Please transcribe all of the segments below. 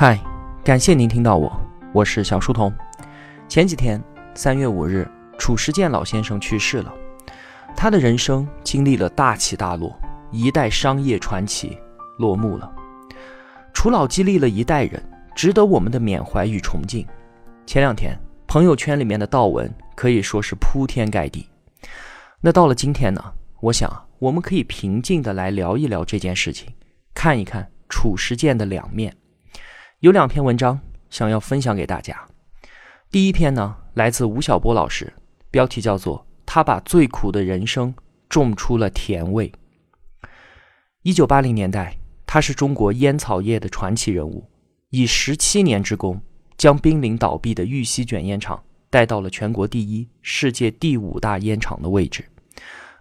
嗨，感谢您听到我，我是小书童。前几天，三月五日，褚时健老先生去世了。他的人生经历了大起大落，一代商业传奇落幕了。褚老激励了一代人，值得我们的缅怀与崇敬。前两天，朋友圈里面的悼文可以说是铺天盖地。那到了今天呢？我想，我们可以平静的来聊一聊这件事情，看一看褚时健的两面。有两篇文章想要分享给大家。第一篇呢，来自吴晓波老师，标题叫做《他把最苦的人生种出了甜味》。一九八零年代，他是中国烟草业的传奇人物，以十七年之功，将濒临倒闭的玉溪卷烟厂带到了全国第一、世界第五大烟厂的位置，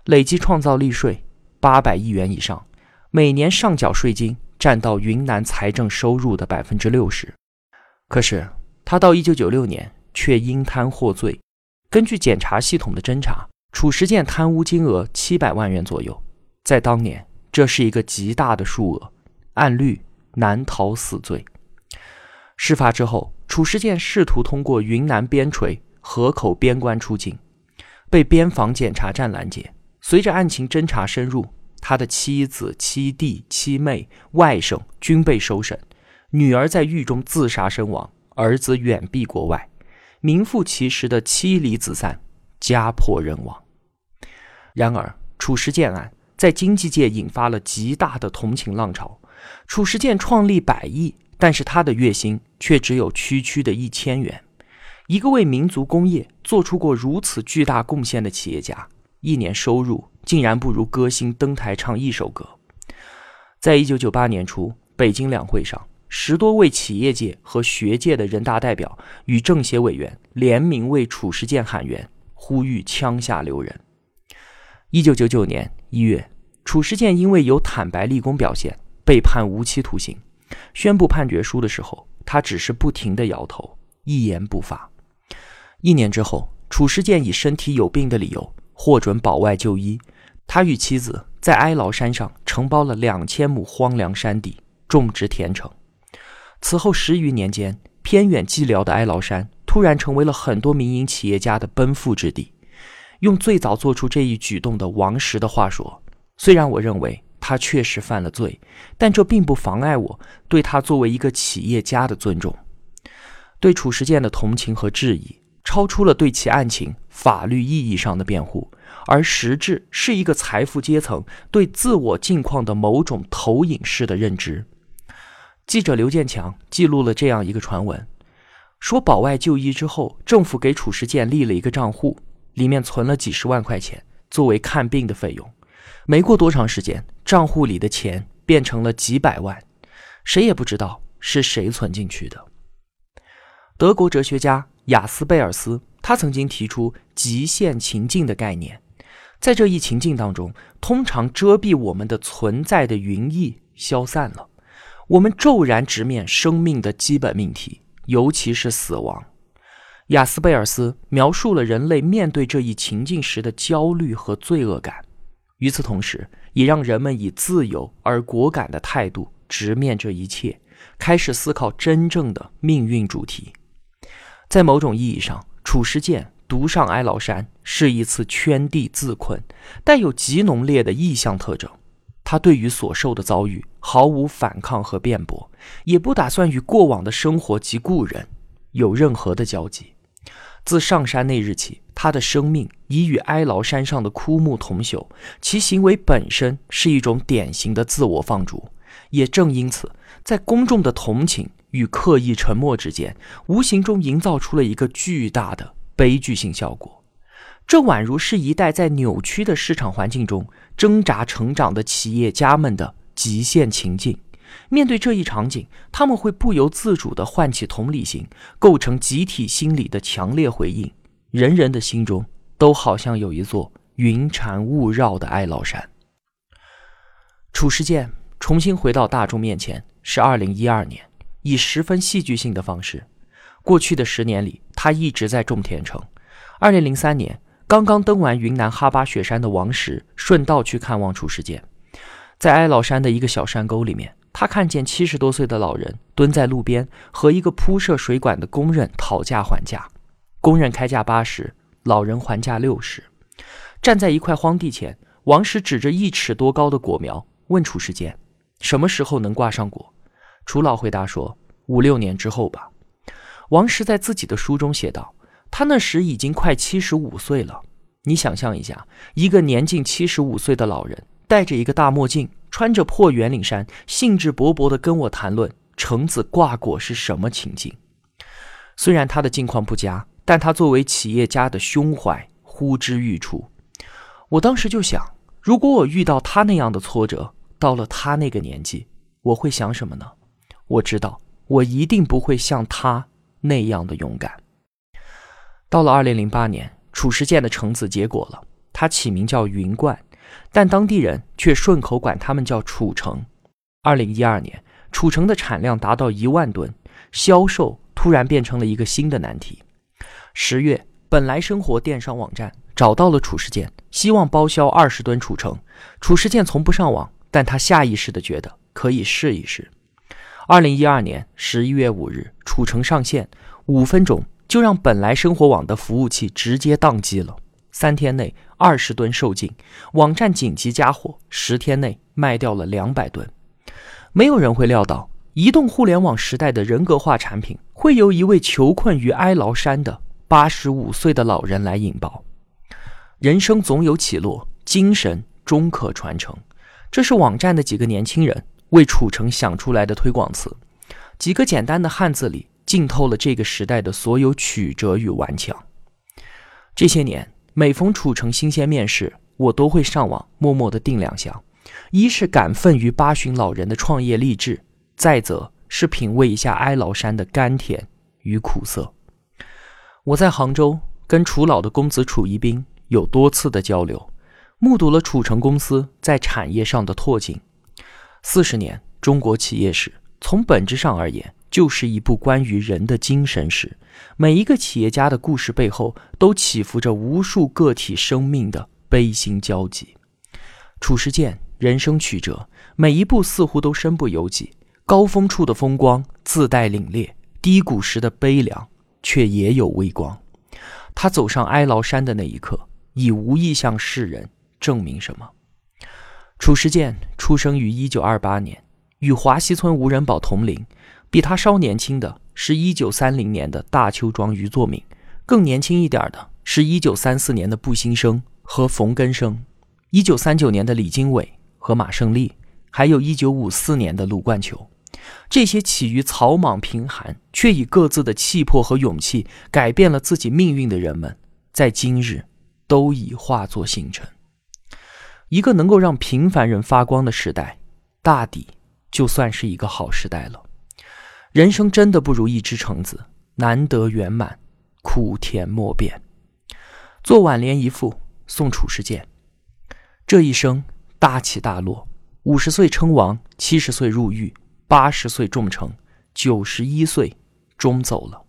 累计创造利税八百亿元以上，每年上缴税金。占到云南财政收入的百分之六十，可是他到一九九六年却因贪获罪。根据检察系统的侦查，褚时健贪污金额七百万元左右，在当年这是一个极大的数额，按律难逃死罪。事发之后，褚时健试图通过云南边陲河口边关出境，被边防检查站拦截。随着案情侦查深入。他的妻子、妻弟、妻妹、外甥均被收审，女儿在狱中自杀身亡，儿子远避国外，名副其实的妻离子散、家破人亡。然而，褚时健案在经济界引发了极大的同情浪潮。褚时健创立百亿，但是他的月薪却只有区区的一千元。一个为民族工业做出过如此巨大贡献的企业家，一年收入。竟然不如歌星登台唱一首歌。在一九九八年初，北京两会上，十多位企业界和学界的人大代表与政协委员联名为褚时健喊冤，呼吁枪下留人。一九九九年一月，褚时健因为有坦白立功表现，被判无期徒刑。宣布判决书的时候，他只是不停地摇头，一言不发。一年之后，褚时健以身体有病的理由获准保外就医。他与妻子在哀牢山上承包了两千亩荒凉山地，种植甜橙。此后十余年间，偏远寂寥的哀牢山突然成为了很多民营企业家的奔赴之地。用最早做出这一举动的王石的话说：“虽然我认为他确实犯了罪，但这并不妨碍我对他作为一个企业家的尊重。”对褚时健的同情和质疑，超出了对其案情法律意义上的辩护。而实质是一个财富阶层对自我境况的某种投影式的认知。记者刘建强记录了这样一个传闻：说保外就医之后，政府给褚时健立了一个账户，里面存了几十万块钱作为看病的费用。没过多长时间，账户里的钱变成了几百万，谁也不知道是谁存进去的。德国哲学家雅斯贝尔斯，他曾经提出极限情境的概念。在这一情境当中，通常遮蔽我们的存在的云翳消散了，我们骤然直面生命的基本命题，尤其是死亡。雅斯贝尔斯描述了人类面对这一情境时的焦虑和罪恶感，与此同时，也让人们以自由而果敢的态度直面这一切，开始思考真正的命运主题。在某种意义上，褚时健。独上哀牢山是一次圈地自困，带有极浓烈的意象特征。他对于所受的遭遇毫无反抗和辩驳，也不打算与过往的生活及故人有任何的交集。自上山那日起，他的生命已与哀牢山上的枯木同朽，其行为本身是一种典型的自我放逐。也正因此，在公众的同情与刻意沉默之间，无形中营造出了一个巨大的。悲剧性效果，这宛如是一代在扭曲的市场环境中挣扎成长的企业家们的极限情境。面对这一场景，他们会不由自主地唤起同理心，构成集体心理的强烈回应。人人的心中都好像有一座云缠雾绕的哀牢山。褚时健重新回到大众面前是二零一二年，以十分戏剧性的方式。过去的十年里，他一直在种田城。二零零三年，刚刚登完云南哈巴雪山的王石顺道去看望褚时健，在哀牢山的一个小山沟里面，他看见七十多岁的老人蹲在路边，和一个铺设水管的工人讨价还价。工人开价八十，老人还价六十。站在一块荒地前，王石指着一尺多高的果苗，问褚时健：“什么时候能挂上果？”褚老回答说：“五六年之后吧。”王石在自己的书中写道：“他那时已经快七十五岁了。你想象一下，一个年近七十五岁的老人，戴着一个大墨镜，穿着破圆领衫，兴致勃勃地跟我谈论橙子挂果是什么情景。虽然他的境况不佳，但他作为企业家的胸怀呼之欲出。我当时就想，如果我遇到他那样的挫折，到了他那个年纪，我会想什么呢？我知道，我一定不会像他。”那样的勇敢。到了二零零八年，褚时健的橙子结果了，他起名叫云冠，但当地人却顺口管他们叫褚橙。二零一二年，褚橙的产量达到一万吨，销售突然变成了一个新的难题。十月，本来生活电商网站找到了褚时健，希望包销二十吨褚橙。褚时健从不上网，但他下意识的觉得可以试一试。二零一二年十一月五日，褚橙上线，五分钟就让本来生活网的服务器直接宕机了。三天内二十吨售罄，网站紧急加货，十天内卖掉了两百吨。没有人会料到，移动互联网时代的人格化产品会由一位囚困于哀牢山的八十五岁的老人来引爆。人生总有起落，精神终可传承。这是网站的几个年轻人。为褚橙想出来的推广词，几个简单的汉字里浸透了这个时代的所有曲折与顽强。这些年，每逢褚橙新鲜面世，我都会上网默默的订两箱，一是感奋于八旬老人的创业励志，再则是品味一下哀牢山的甘甜与苦涩。我在杭州跟褚老的公子褚一斌有多次的交流，目睹了褚橙公司在产业上的拓进。四十年中国企业史，从本质上而言，就是一部关于人的精神史。每一个企业家的故事背后，都起伏着无数个体生命的悲心交集。褚时健人生曲折，每一步似乎都身不由己。高峰处的风光自带凛冽，低谷时的悲凉却也有微光。他走上哀牢山的那一刻，已无意向世人证明什么。褚时健出生于一九二八年，与华西村吴仁宝同龄。比他稍年轻的是一九三零年的大邱庄于作敏，更年轻一点的是一九三四年的步新生和冯根生，一九三九年的李经纬和马胜利，还有一九五四年的卢冠球。这些起于草莽贫寒，却以各自的气魄和勇气改变了自己命运的人们，在今日都已化作星辰。一个能够让平凡人发光的时代，大抵就算是一个好时代了。人生真的不如一只橙子，难得圆满，苦甜莫辨。做挽联一副，送褚时健。这一生大起大落，五十岁称王，七十岁入狱，八十岁重成，九十一岁终走了。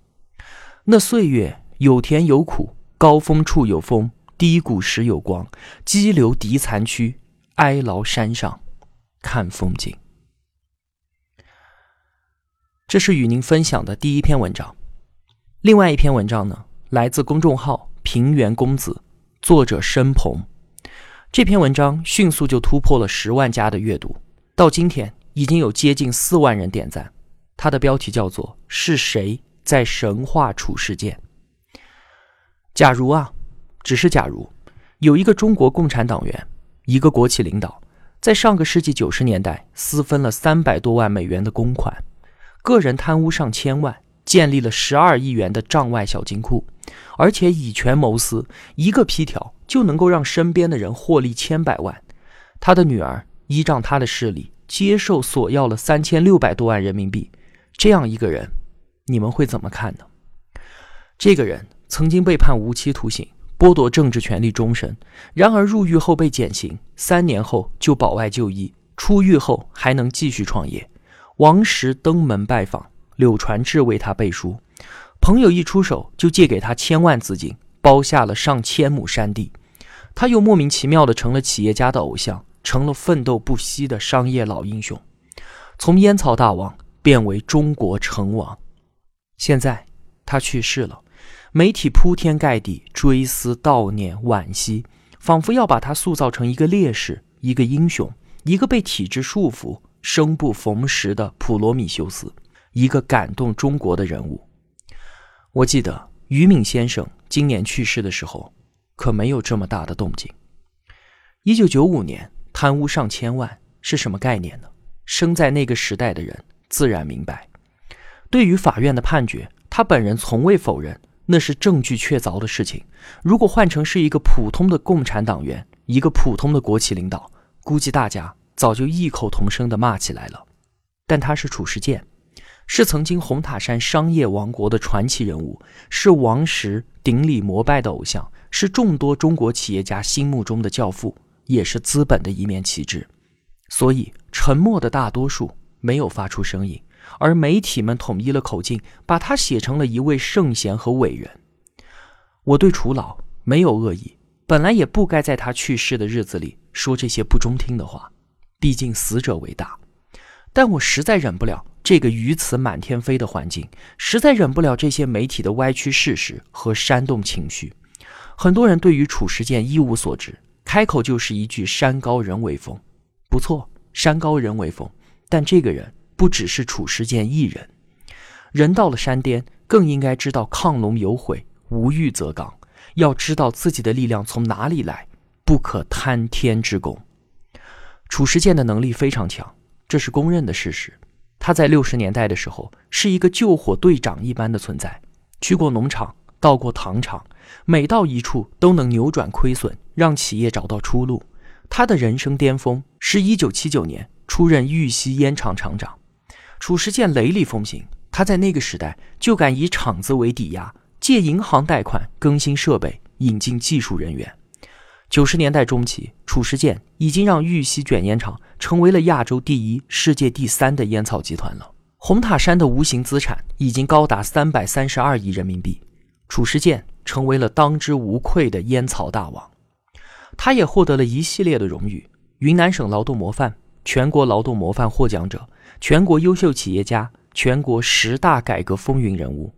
那岁月有甜有苦，高峰处有风。低谷时有光，激流敌残躯，哀牢山上看风景。这是与您分享的第一篇文章。另外一篇文章呢，来自公众号“平原公子”，作者申鹏。这篇文章迅速就突破了十万加的阅读，到今天已经有接近四万人点赞。它的标题叫做“是谁在神话处世界？”假如啊。只是，假如有一个中国共产党员，一个国企领导，在上个世纪九十年代私分了三百多万美元的公款，个人贪污上千万，建立了十二亿元的账外小金库，而且以权谋私，一个批条就能够让身边的人获利千百万。他的女儿依仗他的势力接受索要了三千六百多万人民币，这样一个人，你们会怎么看呢？这个人曾经被判无期徒刑。剥夺政治权利终身，然而入狱后被减刑，三年后就保外就医，出狱后还能继续创业。王石登门拜访，柳传志为他背书，朋友一出手就借给他千万资金，包下了上千亩山地。他又莫名其妙的成了企业家的偶像，成了奋斗不息的商业老英雄。从烟草大王变为中国成王。现在他去世了，媒体铺天盖地追思悼念惋惜，仿佛要把他塑造成一个烈士、一个英雄、一个被体制束缚、生不逢时的普罗米修斯，一个感动中国的人物。我记得于敏先生今年去世的时候，可没有这么大的动静。一九九五年贪污上千万是什么概念呢？生在那个时代的人自然明白。对于法院的判决，他本人从未否认，那是证据确凿的事情。如果换成是一个普通的共产党员，一个普通的国企领导，估计大家早就异口同声地骂起来了。但他是褚时健，是曾经红塔山商业王国的传奇人物，是王石顶礼膜拜的偶像，是众多中国企业家心目中的教父。也是资本的一面旗帜，所以沉默的大多数没有发出声音，而媒体们统一了口径，把他写成了一位圣贤和伟人。我对楚老没有恶意，本来也不该在他去世的日子里说这些不中听的话，毕竟死者为大。但我实在忍不了这个鱼词满天飞的环境，实在忍不了这些媒体的歪曲事实和煽动情绪。很多人对于褚时健一无所知。开口就是一句“山高人为峰”，不错，山高人为峰。但这个人不只是褚时健一人，人到了山巅，更应该知道亢龙有悔，无欲则刚。要知道自己的力量从哪里来，不可贪天之功。褚时健的能力非常强，这是公认的事实。他在六十年代的时候是一个救火队长一般的存在，去过农场，到过糖厂。每到一处都能扭转亏损，让企业找到出路。他的人生巅峰是一九七九年出任玉溪烟厂厂长。褚时健雷厉风行，他在那个时代就敢以厂子为抵押，借银行贷款更新设备，引进技术人员。九十年代中期，褚时健已经让玉溪卷烟厂成为了亚洲第一、世界第三的烟草集团了。红塔山的无形资产已经高达三百三十二亿人民币。褚时健。成为了当之无愧的烟草大王，他也获得了一系列的荣誉：云南省劳动模范、全国劳动模范获奖者、全国优秀企业家、全国十大改革风云人物。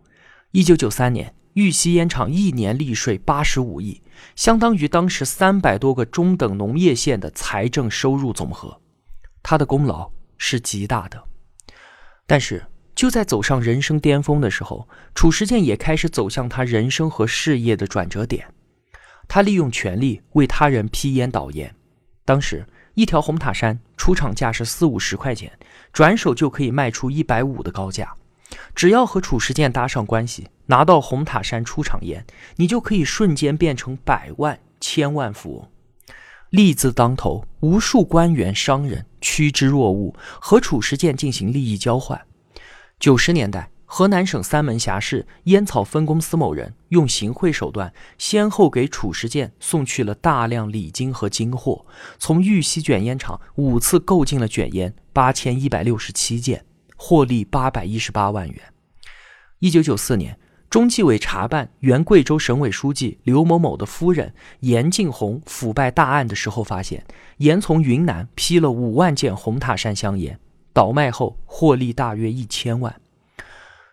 一九九三年，玉溪烟厂一年利税八十五亿，相当于当时三百多个中等农业县的财政收入总和，他的功劳是极大的。但是。就在走上人生巅峰的时候，褚时健也开始走向他人生和事业的转折点。他利用权力为他人批烟导烟。当时一条红塔山出厂价是四五十块钱，转手就可以卖出一百五的高价。只要和褚时健搭上关系，拿到红塔山出厂烟，你就可以瞬间变成百万、千万富翁。利字当头，无数官员、商人趋之若鹜，和褚时健进行利益交换。九十年代，河南省三门峡市烟草分公司某人用行贿手段，先后给褚时健送去了大量礼金和金货，从玉溪卷烟厂五次购进了卷烟八千一百六十七件，获利八百一十八万元。一九九四年，中纪委查办原贵州省委书记刘某某的夫人严静红腐败大案的时候，发现严从云南批了五万件红塔山香烟。倒卖后获利大约一千万，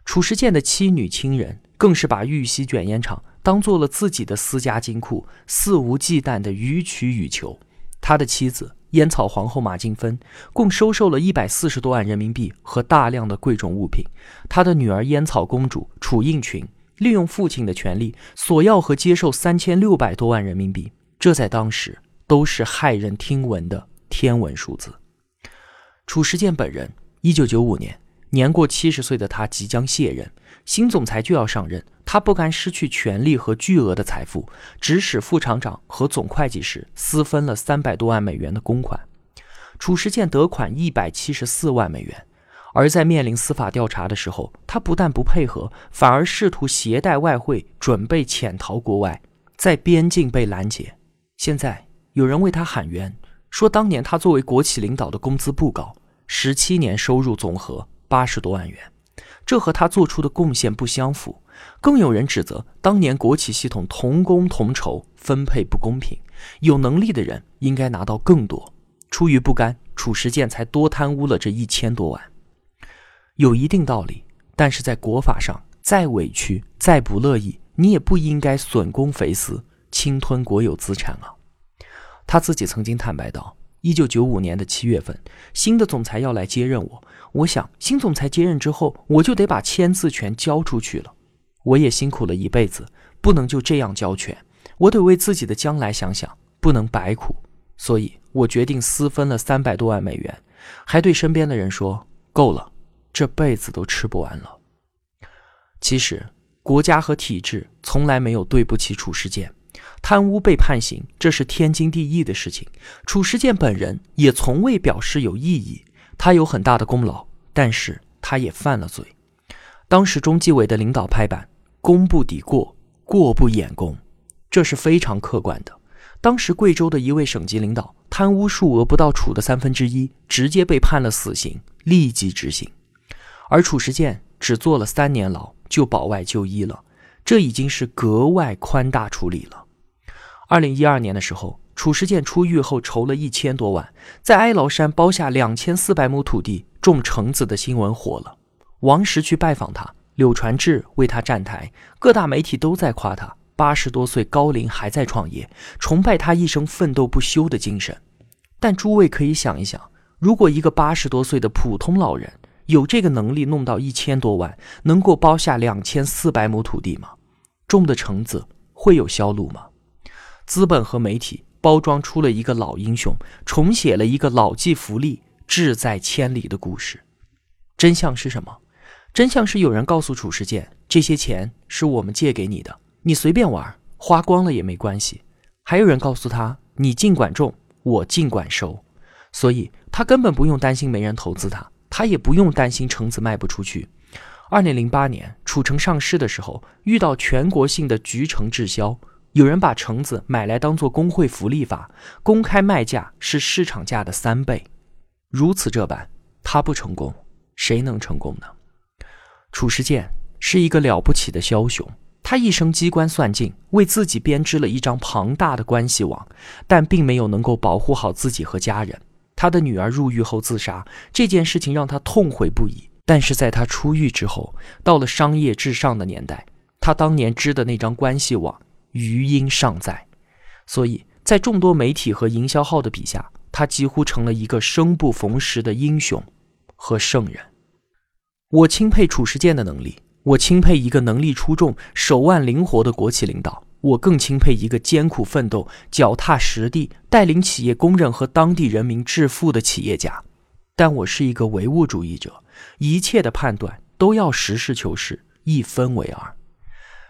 褚时健的妻女亲人更是把玉溪卷烟厂当做了自己的私家金库，肆无忌惮的予取予求。他的妻子烟草皇后马静芬共收受了一百四十多万人民币和大量的贵重物品。他的女儿烟草公主楚应群利用父亲的权利索要和接受三千六百多万人民币，这在当时都是骇人听闻的天文数字。褚时健本人，一九九五年年过七十岁的他即将卸任，新总裁就要上任，他不甘失去权力和巨额的财富，指使副厂长和总会计师私分了三百多万美元的公款。褚时健得款一百七十四万美元，而在面临司法调查的时候，他不但不配合，反而试图携带外汇，准备潜逃国外，在边境被拦截。现在有人为他喊冤。说当年他作为国企领导的工资不高，十七年收入总和八十多万元，这和他做出的贡献不相符。更有人指责当年国企系统同工同酬，分配不公平，有能力的人应该拿到更多。出于不甘，褚时健才多贪污了这一千多万，有一定道理。但是在国法上，再委屈、再不乐意，你也不应该损公肥私，侵吞国有资产啊。他自己曾经坦白道：，一九九五年的七月份，新的总裁要来接任我，我想新总裁接任之后，我就得把签字权交出去了。我也辛苦了一辈子，不能就这样交权，我得为自己的将来想想，不能白苦。所以我决定私分了三百多万美元，还对身边的人说：“够了。”这辈子都吃不完了。其实，国家和体制从来没有对不起褚时健，贪污被判刑，这是天经地义的事情。褚时健本人也从未表示有异议，他有很大的功劳，但是他也犯了罪。当时中纪委的领导拍板：功不抵过，过不掩功，这是非常客观的。当时贵州的一位省级领导贪污数额不到处的三分之一，直接被判了死刑，立即执行。而褚时健只坐了三年牢就保外就医了，这已经是格外宽大处理了。二零一二年的时候，褚时健出狱后筹了一千多万，在哀牢山包下两千四百亩土地种橙子的新闻火了。王石去拜访他，柳传志为他站台，各大媒体都在夸他八十多岁高龄还在创业，崇拜他一生奋斗不休的精神。但诸位可以想一想，如果一个八十多岁的普通老人，有这个能力弄到一千多万，能够包下两千四百亩土地吗？种的橙子会有销路吗？资本和媒体包装出了一个老英雄，重写了一个老骥伏枥、志在千里的故事。真相是什么？真相是有人告诉褚时健，这些钱是我们借给你的，你随便玩，花光了也没关系。还有人告诉他，你尽管种，我尽管收，所以他根本不用担心没人投资他。他也不用担心橙子卖不出去。二零零八年，褚橙上市的时候，遇到全国性的橘橙滞销，有人把橙子买来当做工会福利法，公开卖价是市场价的三倍。如此这般，他不成功，谁能成功呢？褚时健是一个了不起的枭雄，他一生机关算尽，为自己编织了一张庞大的关系网，但并没有能够保护好自己和家人。他的女儿入狱后自杀这件事情让他痛悔不已，但是在他出狱之后，到了商业至上的年代，他当年织的那张关系网余音尚在，所以在众多媒体和营销号的笔下，他几乎成了一个生不逢时的英雄和圣人。我钦佩褚时健的能力，我钦佩一个能力出众、手腕灵活的国企领导。我更钦佩一个艰苦奋斗、脚踏实地、带领企业工人和当地人民致富的企业家。但我是一个唯物主义者，一切的判断都要实事求是，一分为二。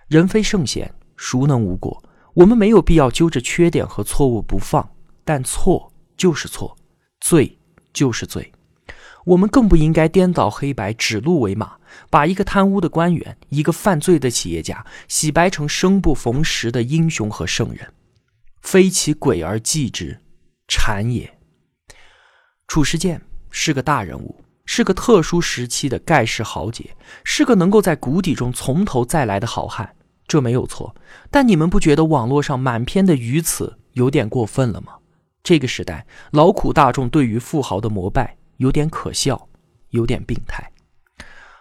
人非圣贤，孰能无过？我们没有必要揪着缺点和错误不放，但错就是错，罪就是罪。我们更不应该颠倒黑白、指鹿为马，把一个贪污的官员、一个犯罪的企业家洗白成生不逢时的英雄和圣人。非其鬼而祭之，谄也。褚时健是个大人物，是个特殊时期的盖世豪杰，是个能够在谷底中从头再来的好汉，这没有错。但你们不觉得网络上满篇的于此有点过分了吗？这个时代，劳苦大众对于富豪的膜拜。有点可笑，有点病态。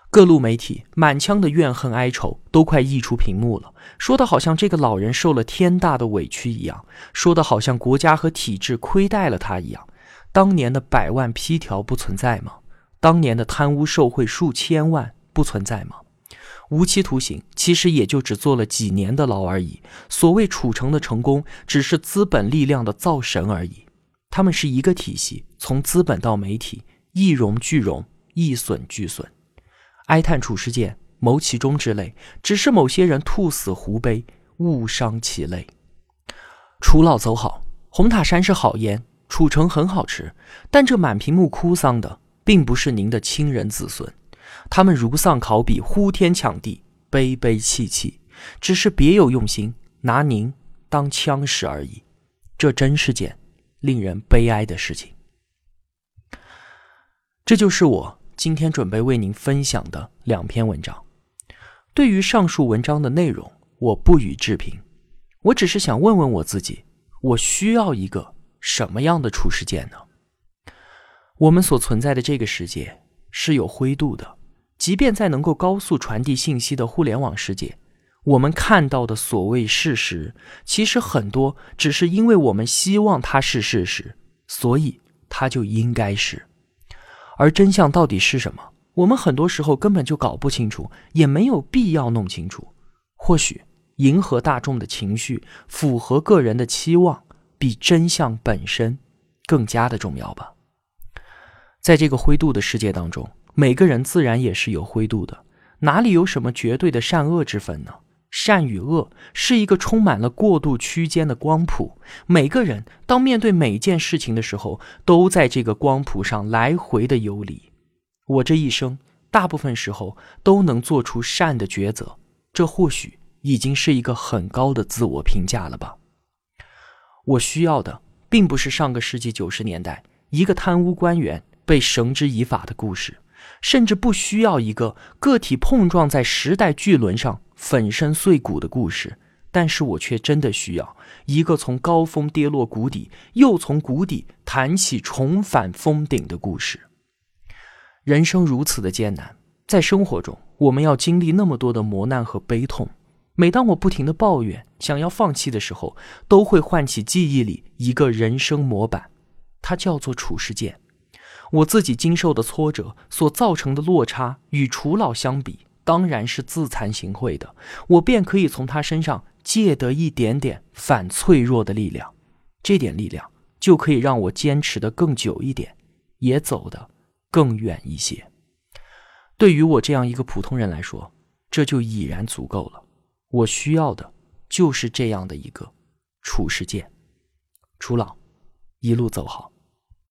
各路媒体满腔的怨恨哀愁都快溢出屏幕了，说的好像这个老人受了天大的委屈一样，说的好像国家和体制亏待了他一样。当年的百万批条不存在吗？当年的贪污受贿数千万不存在吗？无期徒刑其实也就只坐了几年的牢而已。所谓褚橙的成功，只是资本力量的造神而已。他们是一个体系，从资本到媒体，一荣俱荣，一损俱损。哀叹褚时健谋其中之类，只是某些人兔死狐悲，误伤其类。楚老走好，红塔山是好烟，褚橙很好吃，但这满屏幕哭丧的，并不是您的亲人子孙，他们如丧考妣，呼天抢地，悲悲戚戚，只是别有用心，拿您当枪使而已。这真是件。令人悲哀的事情。这就是我今天准备为您分享的两篇文章。对于上述文章的内容，我不予置评。我只是想问问我自己：我需要一个什么样的处事健呢？我们所存在的这个世界是有灰度的，即便在能够高速传递信息的互联网世界，我们看到的所谓事实，其实很多只是因为我们希望它是事实，所以它就应该是。而真相到底是什么？我们很多时候根本就搞不清楚，也没有必要弄清楚。或许迎合大众的情绪，符合个人的期望，比真相本身更加的重要吧。在这个灰度的世界当中，每个人自然也是有灰度的，哪里有什么绝对的善恶之分呢？善与恶是一个充满了过渡区间的光谱，每个人当面对每件事情的时候，都在这个光谱上来回的游离。我这一生大部分时候都能做出善的抉择，这或许已经是一个很高的自我评价了吧。我需要的并不是上个世纪九十年代一个贪污官员。被绳之以法的故事，甚至不需要一个个体碰撞在时代巨轮上粉身碎骨的故事，但是我却真的需要一个从高峰跌落谷底，又从谷底弹起重返峰顶的故事。人生如此的艰难，在生活中我们要经历那么多的磨难和悲痛。每当我不停的抱怨、想要放弃的时候，都会唤起记忆里一个人生模板，它叫做褚时健。我自己经受的挫折所造成的落差，与楚老相比，当然是自惭形秽的。我便可以从他身上借得一点点反脆弱的力量，这点力量就可以让我坚持的更久一点，也走得更远一些。对于我这样一个普通人来说，这就已然足够了。我需要的就是这样的一个处世剑。楚老，一路走好。